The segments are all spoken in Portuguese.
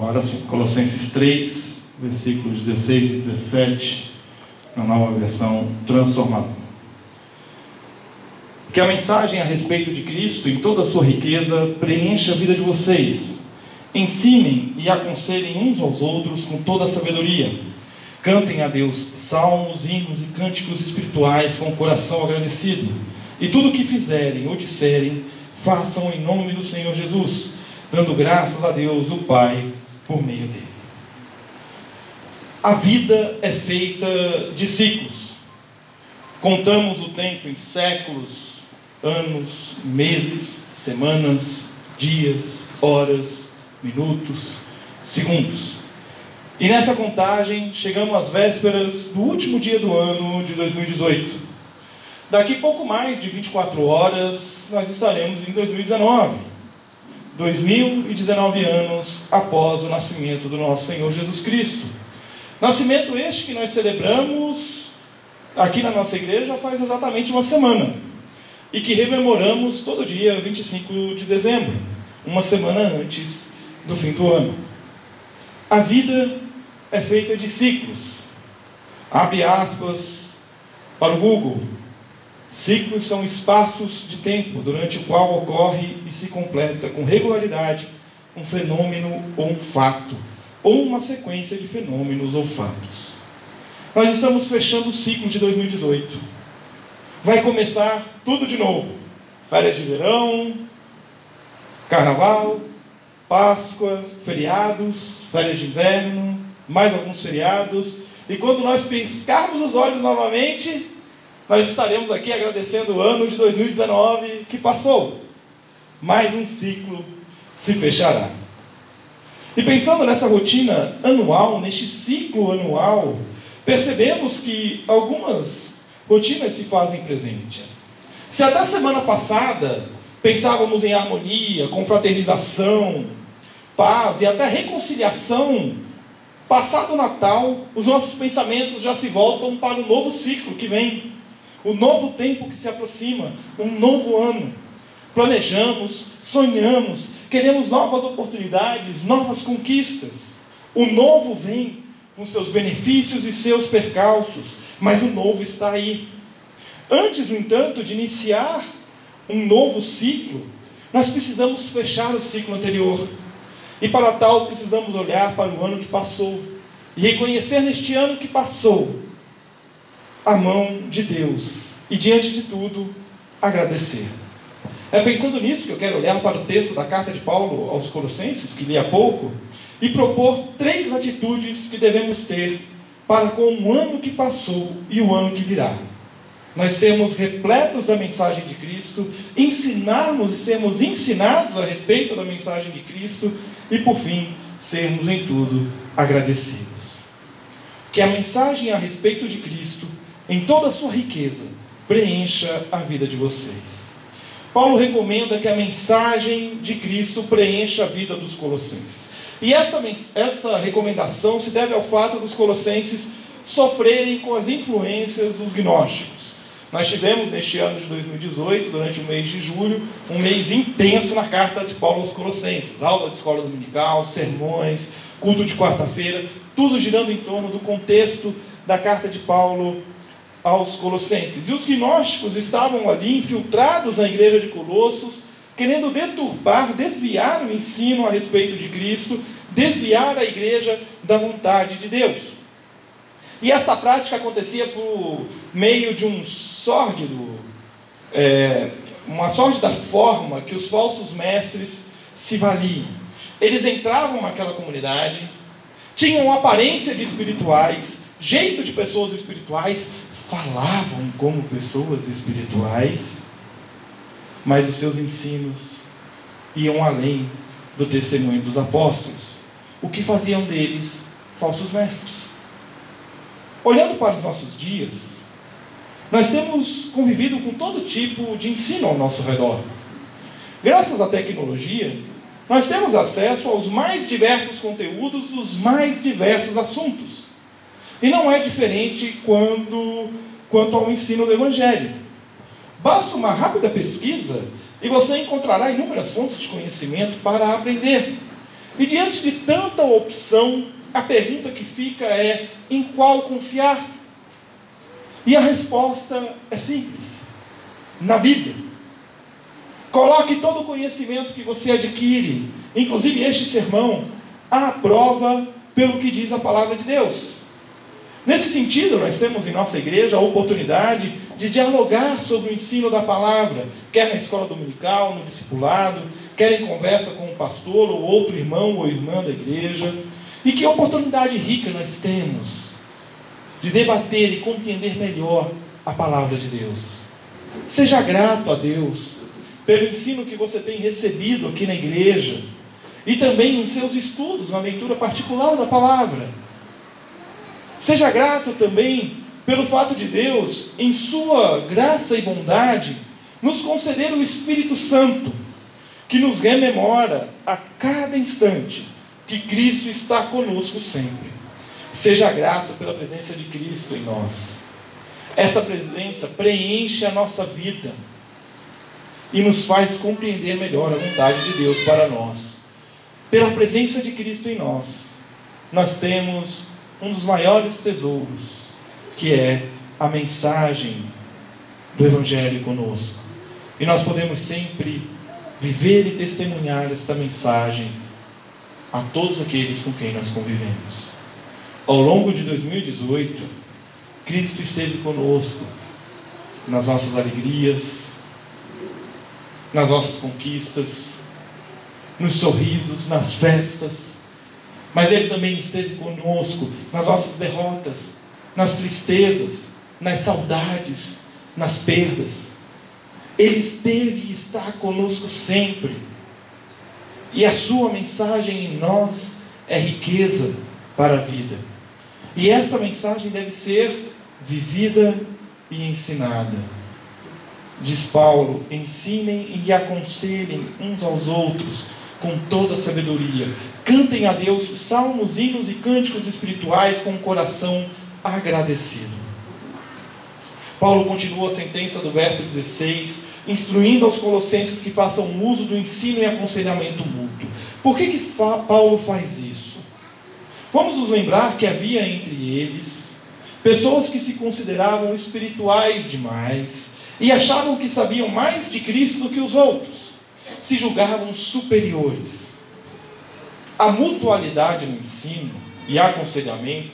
Agora Colossenses 3, versículos 16 e 17, na nova versão transformadora. Que a mensagem a respeito de Cristo, em toda a sua riqueza, preencha a vida de vocês. Ensinem e aconselhem uns aos outros com toda a sabedoria. Cantem a Deus salmos, hinos e cânticos espirituais com o coração agradecido. E tudo o que fizerem ou disserem, façam em nome do Senhor Jesus, dando graças a Deus, o Pai, por meio dele. A vida é feita de ciclos. Contamos o tempo em séculos, anos, meses, semanas, dias, horas, minutos, segundos. E nessa contagem chegamos às vésperas do último dia do ano de 2018. Daqui pouco mais de 24 horas nós estaremos em 2019. 2019 anos após o nascimento do nosso Senhor Jesus Cristo. Nascimento este que nós celebramos aqui na nossa igreja faz exatamente uma semana e que rememoramos todo dia 25 de dezembro, uma semana antes do fim do ano. A vida é feita de ciclos. Abre aspas para o Google. Ciclos são espaços de tempo durante o qual ocorre e se completa com regularidade um fenômeno ou um fato, ou uma sequência de fenômenos ou fatos. Nós estamos fechando o ciclo de 2018. Vai começar tudo de novo. Férias de verão, carnaval, Páscoa, feriados, férias de inverno, mais alguns feriados. E quando nós piscarmos os olhos novamente, nós estaremos aqui agradecendo o ano de 2019 que passou. Mais um ciclo se fechará. E pensando nessa rotina anual, neste ciclo anual, percebemos que algumas rotinas se fazem presentes. Se até semana passada pensávamos em harmonia, confraternização, paz e até reconciliação, passado o Natal, os nossos pensamentos já se voltam para o novo ciclo que vem o novo tempo que se aproxima, um novo ano. Planejamos, sonhamos, queremos novas oportunidades, novas conquistas. O novo vem com seus benefícios e seus percalços, mas o novo está aí. Antes, no entanto, de iniciar um novo ciclo, nós precisamos fechar o ciclo anterior. E para tal, precisamos olhar para o ano que passou e reconhecer neste ano que passou a mão de Deus e, diante de tudo, agradecer. É pensando nisso que eu quero olhar para o texto da carta de Paulo aos Colossenses, que li há pouco, e propor três atitudes que devemos ter para com o ano que passou e o ano que virá. Nós sermos repletos da mensagem de Cristo, ensinarmos e sermos ensinados a respeito da mensagem de Cristo e, por fim, sermos em tudo agradecidos. Que a mensagem a respeito de Cristo em toda a sua riqueza, preencha a vida de vocês. Paulo recomenda que a mensagem de Cristo preencha a vida dos colossenses. E essa, esta recomendação se deve ao fato dos colossenses sofrerem com as influências dos gnósticos. Nós tivemos neste ano de 2018, durante o mês de julho, um mês intenso na carta de Paulo aos Colossenses. Aula de escola dominical, sermões, culto de quarta-feira, tudo girando em torno do contexto da carta de Paulo aos Colossenses. E os gnósticos estavam ali infiltrados na igreja de Colossos, querendo deturpar, desviar o ensino a respeito de Cristo, desviar a igreja da vontade de Deus. E esta prática acontecia por meio de um sórdido, é, uma sórdida forma que os falsos mestres se valiam. Eles entravam naquela comunidade, tinham aparência de espirituais, jeito de pessoas espirituais, falavam como pessoas espirituais, mas os seus ensinos iam além do testemunho dos apóstolos. O que faziam deles falsos mestres. Olhando para os nossos dias, nós temos convivido com todo tipo de ensino ao nosso redor. Graças à tecnologia, nós temos acesso aos mais diversos conteúdos dos mais diversos assuntos. E não é diferente quando, quanto ao ensino do Evangelho. Basta uma rápida pesquisa e você encontrará inúmeras fontes de conhecimento para aprender. E diante de tanta opção, a pergunta que fica é: em qual confiar? E a resposta é simples: na Bíblia. Coloque todo o conhecimento que você adquire, inclusive este sermão, à prova pelo que diz a palavra de Deus. Nesse sentido, nós temos em nossa igreja a oportunidade de dialogar sobre o ensino da palavra, quer na escola dominical, no discipulado, quer em conversa com o pastor ou outro irmão ou irmã da igreja. E que oportunidade rica nós temos de debater e compreender melhor a palavra de Deus. Seja grato a Deus pelo ensino que você tem recebido aqui na igreja e também em seus estudos, na leitura particular da palavra. Seja grato também pelo fato de Deus, em sua graça e bondade, nos conceder o Espírito Santo, que nos rememora a cada instante que Cristo está conosco sempre. Seja grato pela presença de Cristo em nós. Essa presença preenche a nossa vida e nos faz compreender melhor a vontade de Deus para nós. Pela presença de Cristo em nós, nós temos um dos maiores tesouros, que é a mensagem do Evangelho conosco. E nós podemos sempre viver e testemunhar esta mensagem a todos aqueles com quem nós convivemos. Ao longo de 2018, Cristo esteve conosco nas nossas alegrias, nas nossas conquistas, nos sorrisos, nas festas, mas Ele também esteve conosco nas nossas derrotas, nas tristezas, nas saudades, nas perdas. Ele esteve e está conosco sempre. E a Sua mensagem em nós é riqueza para a vida. E esta mensagem deve ser vivida e ensinada. Diz Paulo: ensinem e aconselhem uns aos outros com toda sabedoria. Cantem a Deus salmos, hinos e cânticos espirituais com o coração agradecido. Paulo continua a sentença do verso 16, instruindo aos colossenses que façam uso do ensino e aconselhamento mútuo. Por que, que Paulo faz isso? Vamos nos lembrar que havia entre eles pessoas que se consideravam espirituais demais, e achavam que sabiam mais de Cristo do que os outros, se julgavam superiores. A mutualidade no ensino e aconselhamento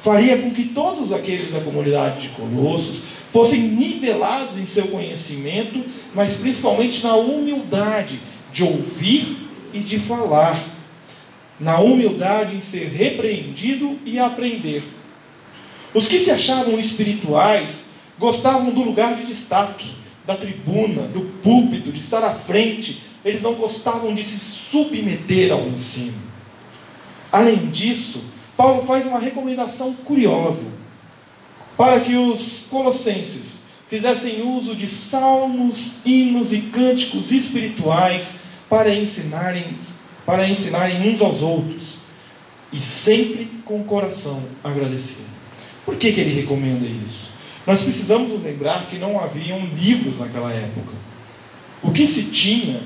faria com que todos aqueles da comunidade de Colossos fossem nivelados em seu conhecimento, mas principalmente na humildade de ouvir e de falar, na humildade em ser repreendido e aprender. Os que se achavam espirituais gostavam do lugar de destaque, da tribuna, do púlpito, de estar à frente. Eles não gostavam de se submeter ao ensino. Além disso, Paulo faz uma recomendação curiosa para que os colossenses fizessem uso de salmos, hinos e cânticos espirituais para ensinarem, para ensinarem uns aos outros e sempre com o coração agradecido. Por que, que ele recomenda isso? Nós precisamos nos lembrar que não haviam livros naquela época. O que se tinha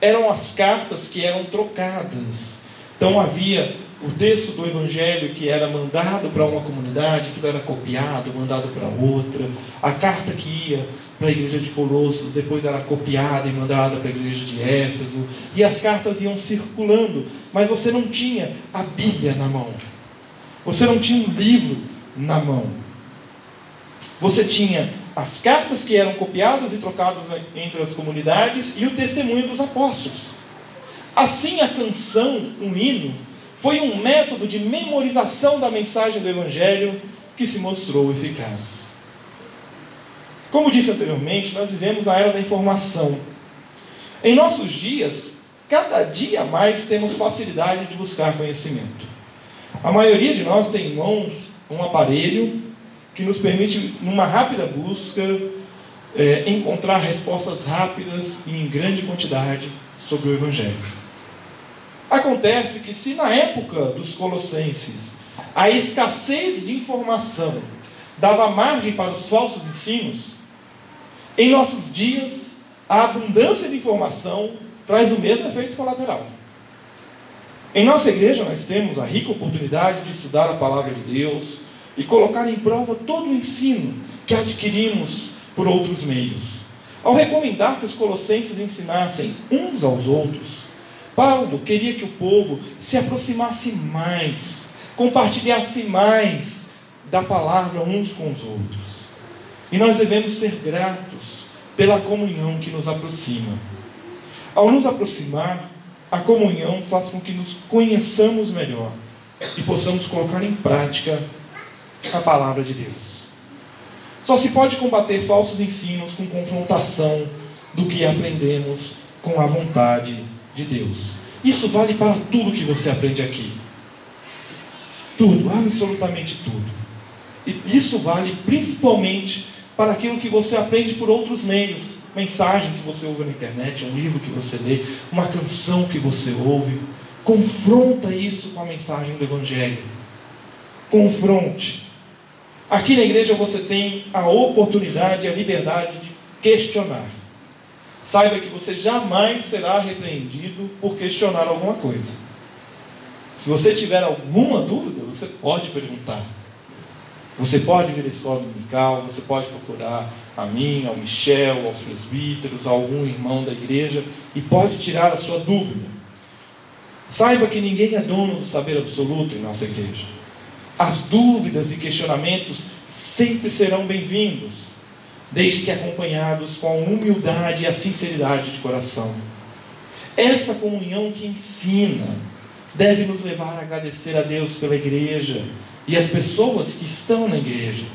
eram as cartas que eram trocadas. Então havia o texto do Evangelho que era mandado para uma comunidade, que era copiado, mandado para outra. A carta que ia para a igreja de Colossos, depois era copiada e mandada para a igreja de Éfeso. E as cartas iam circulando, mas você não tinha a Bíblia na mão. Você não tinha um livro na mão. Você tinha as cartas que eram copiadas e trocadas entre as comunidades e o testemunho dos apóstolos. Assim, a canção, um hino, foi um método de memorização da mensagem do Evangelho que se mostrou eficaz. Como disse anteriormente, nós vivemos a era da informação. Em nossos dias, cada dia mais temos facilidade de buscar conhecimento. A maioria de nós tem em mãos um aparelho que nos permite, numa rápida busca, é, encontrar respostas rápidas e em grande quantidade sobre o Evangelho. Acontece que, se na época dos Colossenses a escassez de informação dava margem para os falsos ensinos, em nossos dias a abundância de informação traz o mesmo efeito colateral. Em nossa igreja, nós temos a rica oportunidade de estudar a palavra de Deus e colocar em prova todo o ensino que adquirimos por outros meios. Ao recomendar que os colossenses ensinassem uns aos outros, Paulo queria que o povo se aproximasse mais, compartilhasse mais da palavra uns com os outros. E nós devemos ser gratos pela comunhão que nos aproxima. Ao nos aproximar, a comunhão faz com que nos conheçamos melhor e possamos colocar em prática a palavra de Deus. Só se pode combater falsos ensinos com confrontação do que aprendemos com a vontade de Deus. Isso vale para tudo que você aprende aqui. Tudo, absolutamente tudo. E isso vale principalmente para aquilo que você aprende por outros meios mensagem que você ouve na internet, um livro que você lê, uma canção que você ouve. Confronta isso com a mensagem do Evangelho. Confronte. Aqui na igreja você tem a oportunidade, a liberdade de questionar. Saiba que você jamais será repreendido por questionar alguma coisa. Se você tiver alguma dúvida, você pode perguntar. Você pode vir à escola dominical, você pode procurar a mim, ao Michel, aos presbíteros, a algum irmão da igreja e pode tirar a sua dúvida. Saiba que ninguém é dono do saber absoluto em nossa igreja. As dúvidas e questionamentos sempre serão bem-vindos, desde que acompanhados com a humildade e a sinceridade de coração. Esta comunhão que ensina deve nos levar a agradecer a Deus pela igreja e as pessoas que estão na igreja.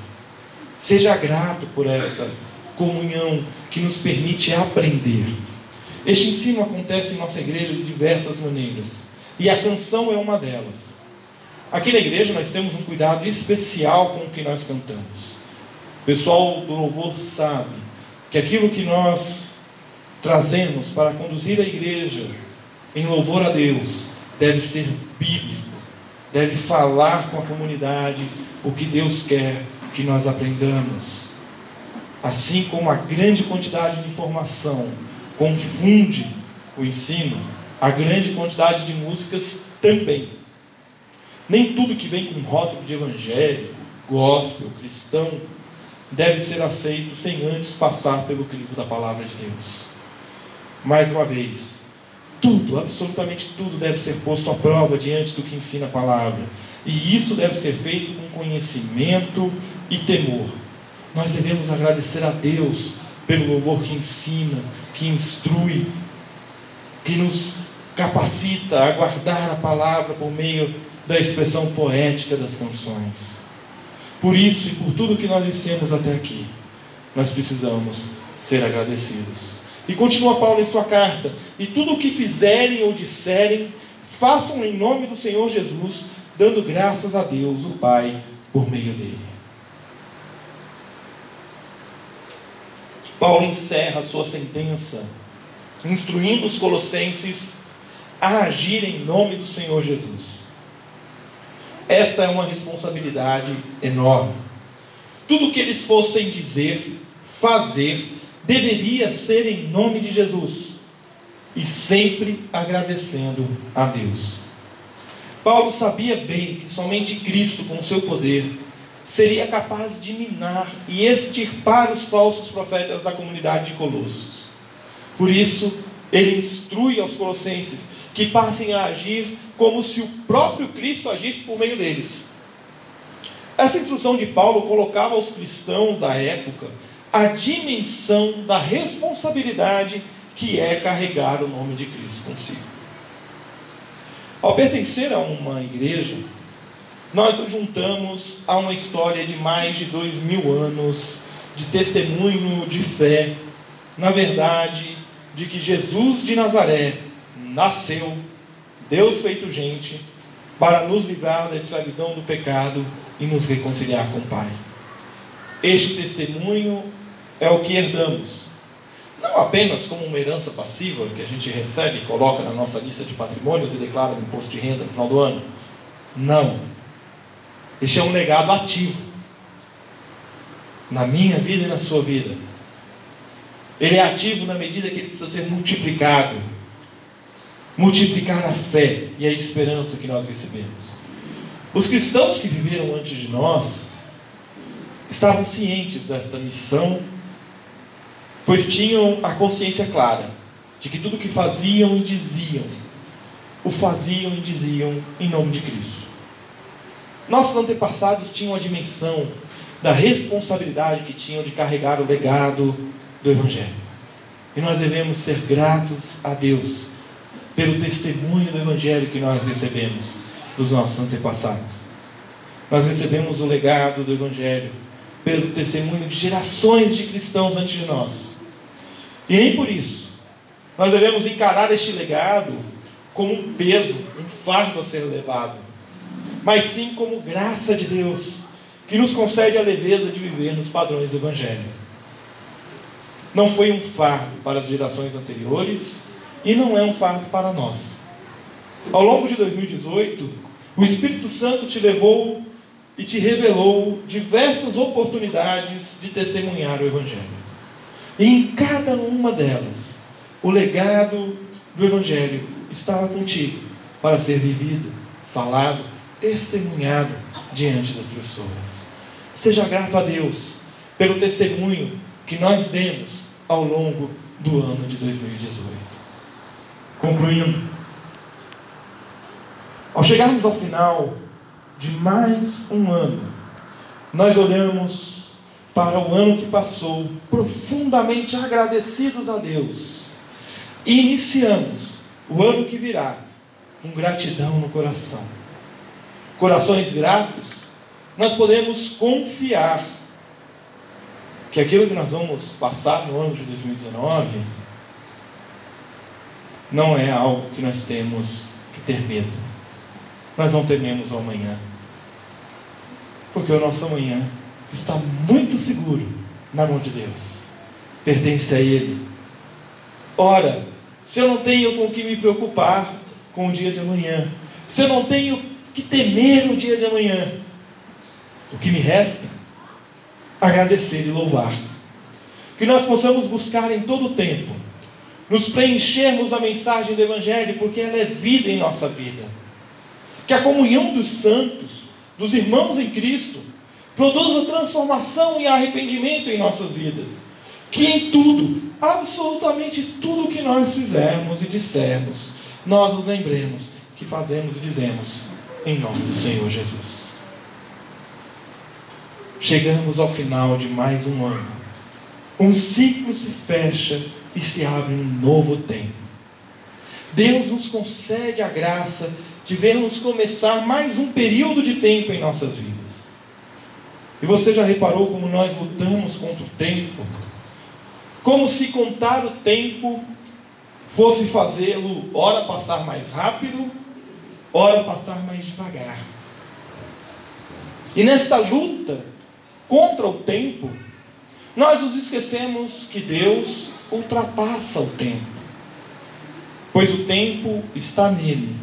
Seja grato por esta comunhão que nos permite aprender. Este ensino acontece em nossa igreja de diversas maneiras, e a canção é uma delas. Aqui na igreja nós temos um cuidado especial com o que nós cantamos. O pessoal do louvor sabe que aquilo que nós trazemos para conduzir a igreja em louvor a Deus deve ser bíblico deve falar com a comunidade o que Deus quer que nós aprendamos. Assim como a grande quantidade de informação confunde o ensino, a grande quantidade de músicas também. Nem tudo que vem com rótulo de evangelho, gospel, cristão, deve ser aceito sem antes passar pelo crivo da palavra de Deus. Mais uma vez, tudo, absolutamente tudo deve ser posto à prova diante do que ensina a palavra. E isso deve ser feito com conhecimento e temor. Nós devemos agradecer a Deus pelo louvor que ensina, que instrui, que nos capacita a guardar a palavra por meio da expressão poética das canções. Por isso e por tudo que nós dissemos até aqui, nós precisamos ser agradecidos. E continua Paulo em sua carta: E tudo o que fizerem ou disserem, façam em nome do Senhor Jesus, dando graças a Deus, o Pai, por meio dele. Paulo encerra sua sentença, instruindo os colossenses a agir em nome do Senhor Jesus. Esta é uma responsabilidade enorme. Tudo o que eles fossem dizer, fazer, deveria ser em nome de Jesus e sempre agradecendo a Deus. Paulo sabia bem que somente Cristo, com seu poder, seria capaz de minar e extirpar os falsos profetas da comunidade de Colossos. Por isso, ele instrui aos colossenses que passem a agir como se o próprio Cristo agisse por meio deles. Essa instrução de Paulo colocava os cristãos da época a dimensão da responsabilidade que é carregar o nome de Cristo consigo. Ao pertencer a uma igreja, nós nos juntamos a uma história de mais de dois mil anos de testemunho de fé, na verdade, de que Jesus de Nazaré nasceu, Deus feito gente, para nos livrar da escravidão do pecado e nos reconciliar com o Pai. Este testemunho é o que herdamos, não apenas como uma herança passiva que a gente recebe e coloca na nossa lista de patrimônios e declara no imposto de renda no final do ano. Não. Este é um legado ativo na minha vida e na sua vida. Ele é ativo na medida que ele precisa ser multiplicado multiplicar a fé e a esperança que nós recebemos. Os cristãos que viveram antes de nós estavam cientes desta missão, pois tinham a consciência clara de que tudo que faziam e diziam, o faziam e diziam em nome de Cristo. Nossos antepassados tinham a dimensão da responsabilidade que tinham de carregar o legado do Evangelho. E nós devemos ser gratos a Deus pelo testemunho do Evangelho que nós recebemos dos nossos antepassados. Nós recebemos o legado do Evangelho pelo testemunho de gerações de cristãos antes de nós. E nem por isso nós devemos encarar este legado como um peso, um fardo a ser levado, mas sim como graça de Deus, que nos concede a leveza de viver nos padrões Evangelho. Não foi um fardo para as gerações anteriores, e não é um fardo para nós. Ao longo de 2018, o Espírito Santo te levou e te revelou diversas oportunidades de testemunhar o Evangelho. E em cada uma delas, o legado do Evangelho estava contigo para ser vivido, falado, testemunhado diante das pessoas. Seja grato a Deus pelo testemunho que nós demos ao longo do ano de 2018. Concluindo, ao chegarmos ao final de mais um ano, nós olhamos para o ano que passou profundamente agradecidos a Deus e iniciamos o ano que virá com gratidão no coração. Corações gratos, nós podemos confiar que aquilo que nós vamos passar no ano de 2019 não é algo que nós temos que ter medo. Nós não tememos o amanhã. Porque o nosso amanhã está muito seguro na mão de Deus. Pertence a Ele. Ora, se eu não tenho com que me preocupar com o dia de amanhã, se eu não tenho que temer o dia de amanhã, o que me resta? Agradecer e louvar. Que nós possamos buscar em todo o tempo nos preenchermos a mensagem do Evangelho, porque ela é vida em nossa vida. Que a comunhão dos santos, dos irmãos em Cristo, produza transformação e arrependimento em nossas vidas. Que em tudo, absolutamente tudo que nós fizermos e dissermos, nós nos lembremos que fazemos e dizemos em nome do Senhor Jesus. Chegamos ao final de mais um ano. Um ciclo se fecha e se abre um novo tempo. Deus nos concede a graça de vermos começar mais um período de tempo em nossas vidas. E você já reparou como nós lutamos contra o tempo? Como se contar o tempo fosse fazê-lo, ora passar mais rápido, ora passar mais devagar. E nesta luta contra o tempo, nós nos esquecemos que Deus ultrapassa o tempo, pois o tempo está nele.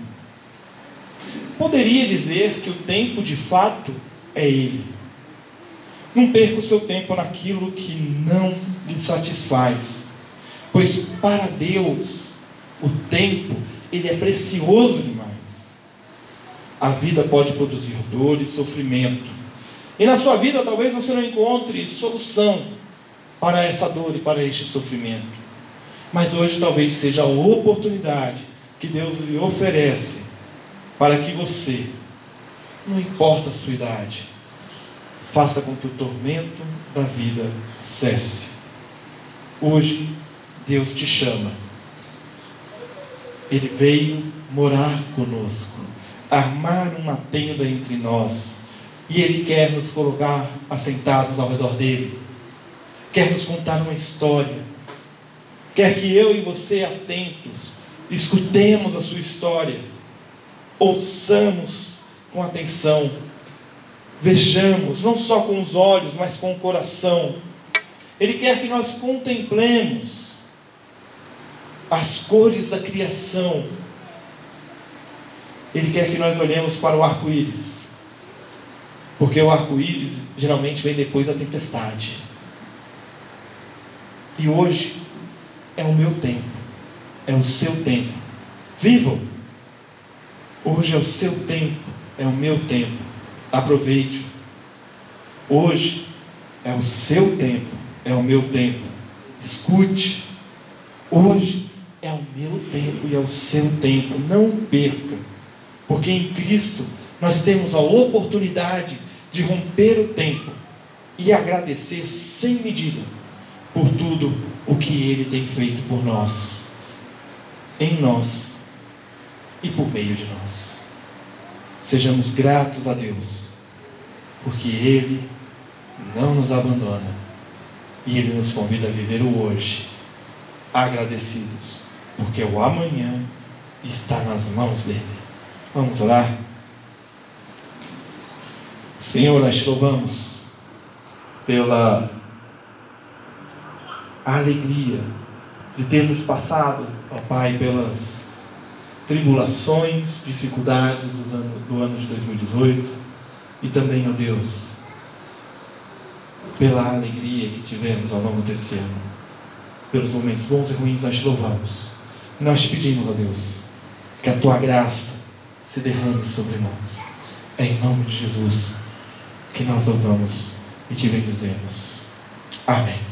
Poderia dizer que o tempo de fato é ele. Não perca o seu tempo naquilo que não lhe satisfaz, pois para Deus o tempo ele é precioso demais. A vida pode produzir dor e sofrimento. E na sua vida talvez você não encontre solução para essa dor e para este sofrimento. Mas hoje talvez seja a oportunidade que Deus lhe oferece para que você, não importa a sua idade, faça com que o tormento da vida cesse. Hoje, Deus te chama. Ele veio morar conosco, armar uma tenda entre nós, e Ele quer nos colocar assentados ao redor dele quer nos contar uma história, quer que eu e você, atentos, escutemos a sua história, ouçamos com atenção. Vejamos, não só com os olhos, mas com o coração. Ele quer que nós contemplemos as cores da criação. Ele quer que nós olhemos para o arco-íris. Porque o arco-íris geralmente vem depois da tempestade. E hoje é o meu tempo, é o seu tempo. Vivam! Hoje é o seu tempo, é o meu tempo. Aproveite. Hoje é o seu tempo, é o meu tempo. Escute. Hoje é o meu tempo e é o seu tempo. Não perca, porque em Cristo nós temos a oportunidade de romper o tempo e agradecer sem medida por tudo o que Ele tem feito por nós, em nós e por meio de nós. Sejamos gratos a Deus, porque Ele não nos abandona e Ele nos convida a viver o hoje agradecidos, porque o amanhã está nas mãos dele. Vamos orar? Senhor, nós te louvamos pela alegria de termos passado, ó Pai, pelas tribulações, dificuldades do ano, do ano de 2018 e também, ó Deus, pela alegria que tivemos ao longo desse ano, pelos momentos bons e ruins, nós te louvamos. Nós te pedimos, ó Deus, que a tua graça se derrame sobre nós. É em nome de Jesus que nós louvamos e te bendizemos. Amém.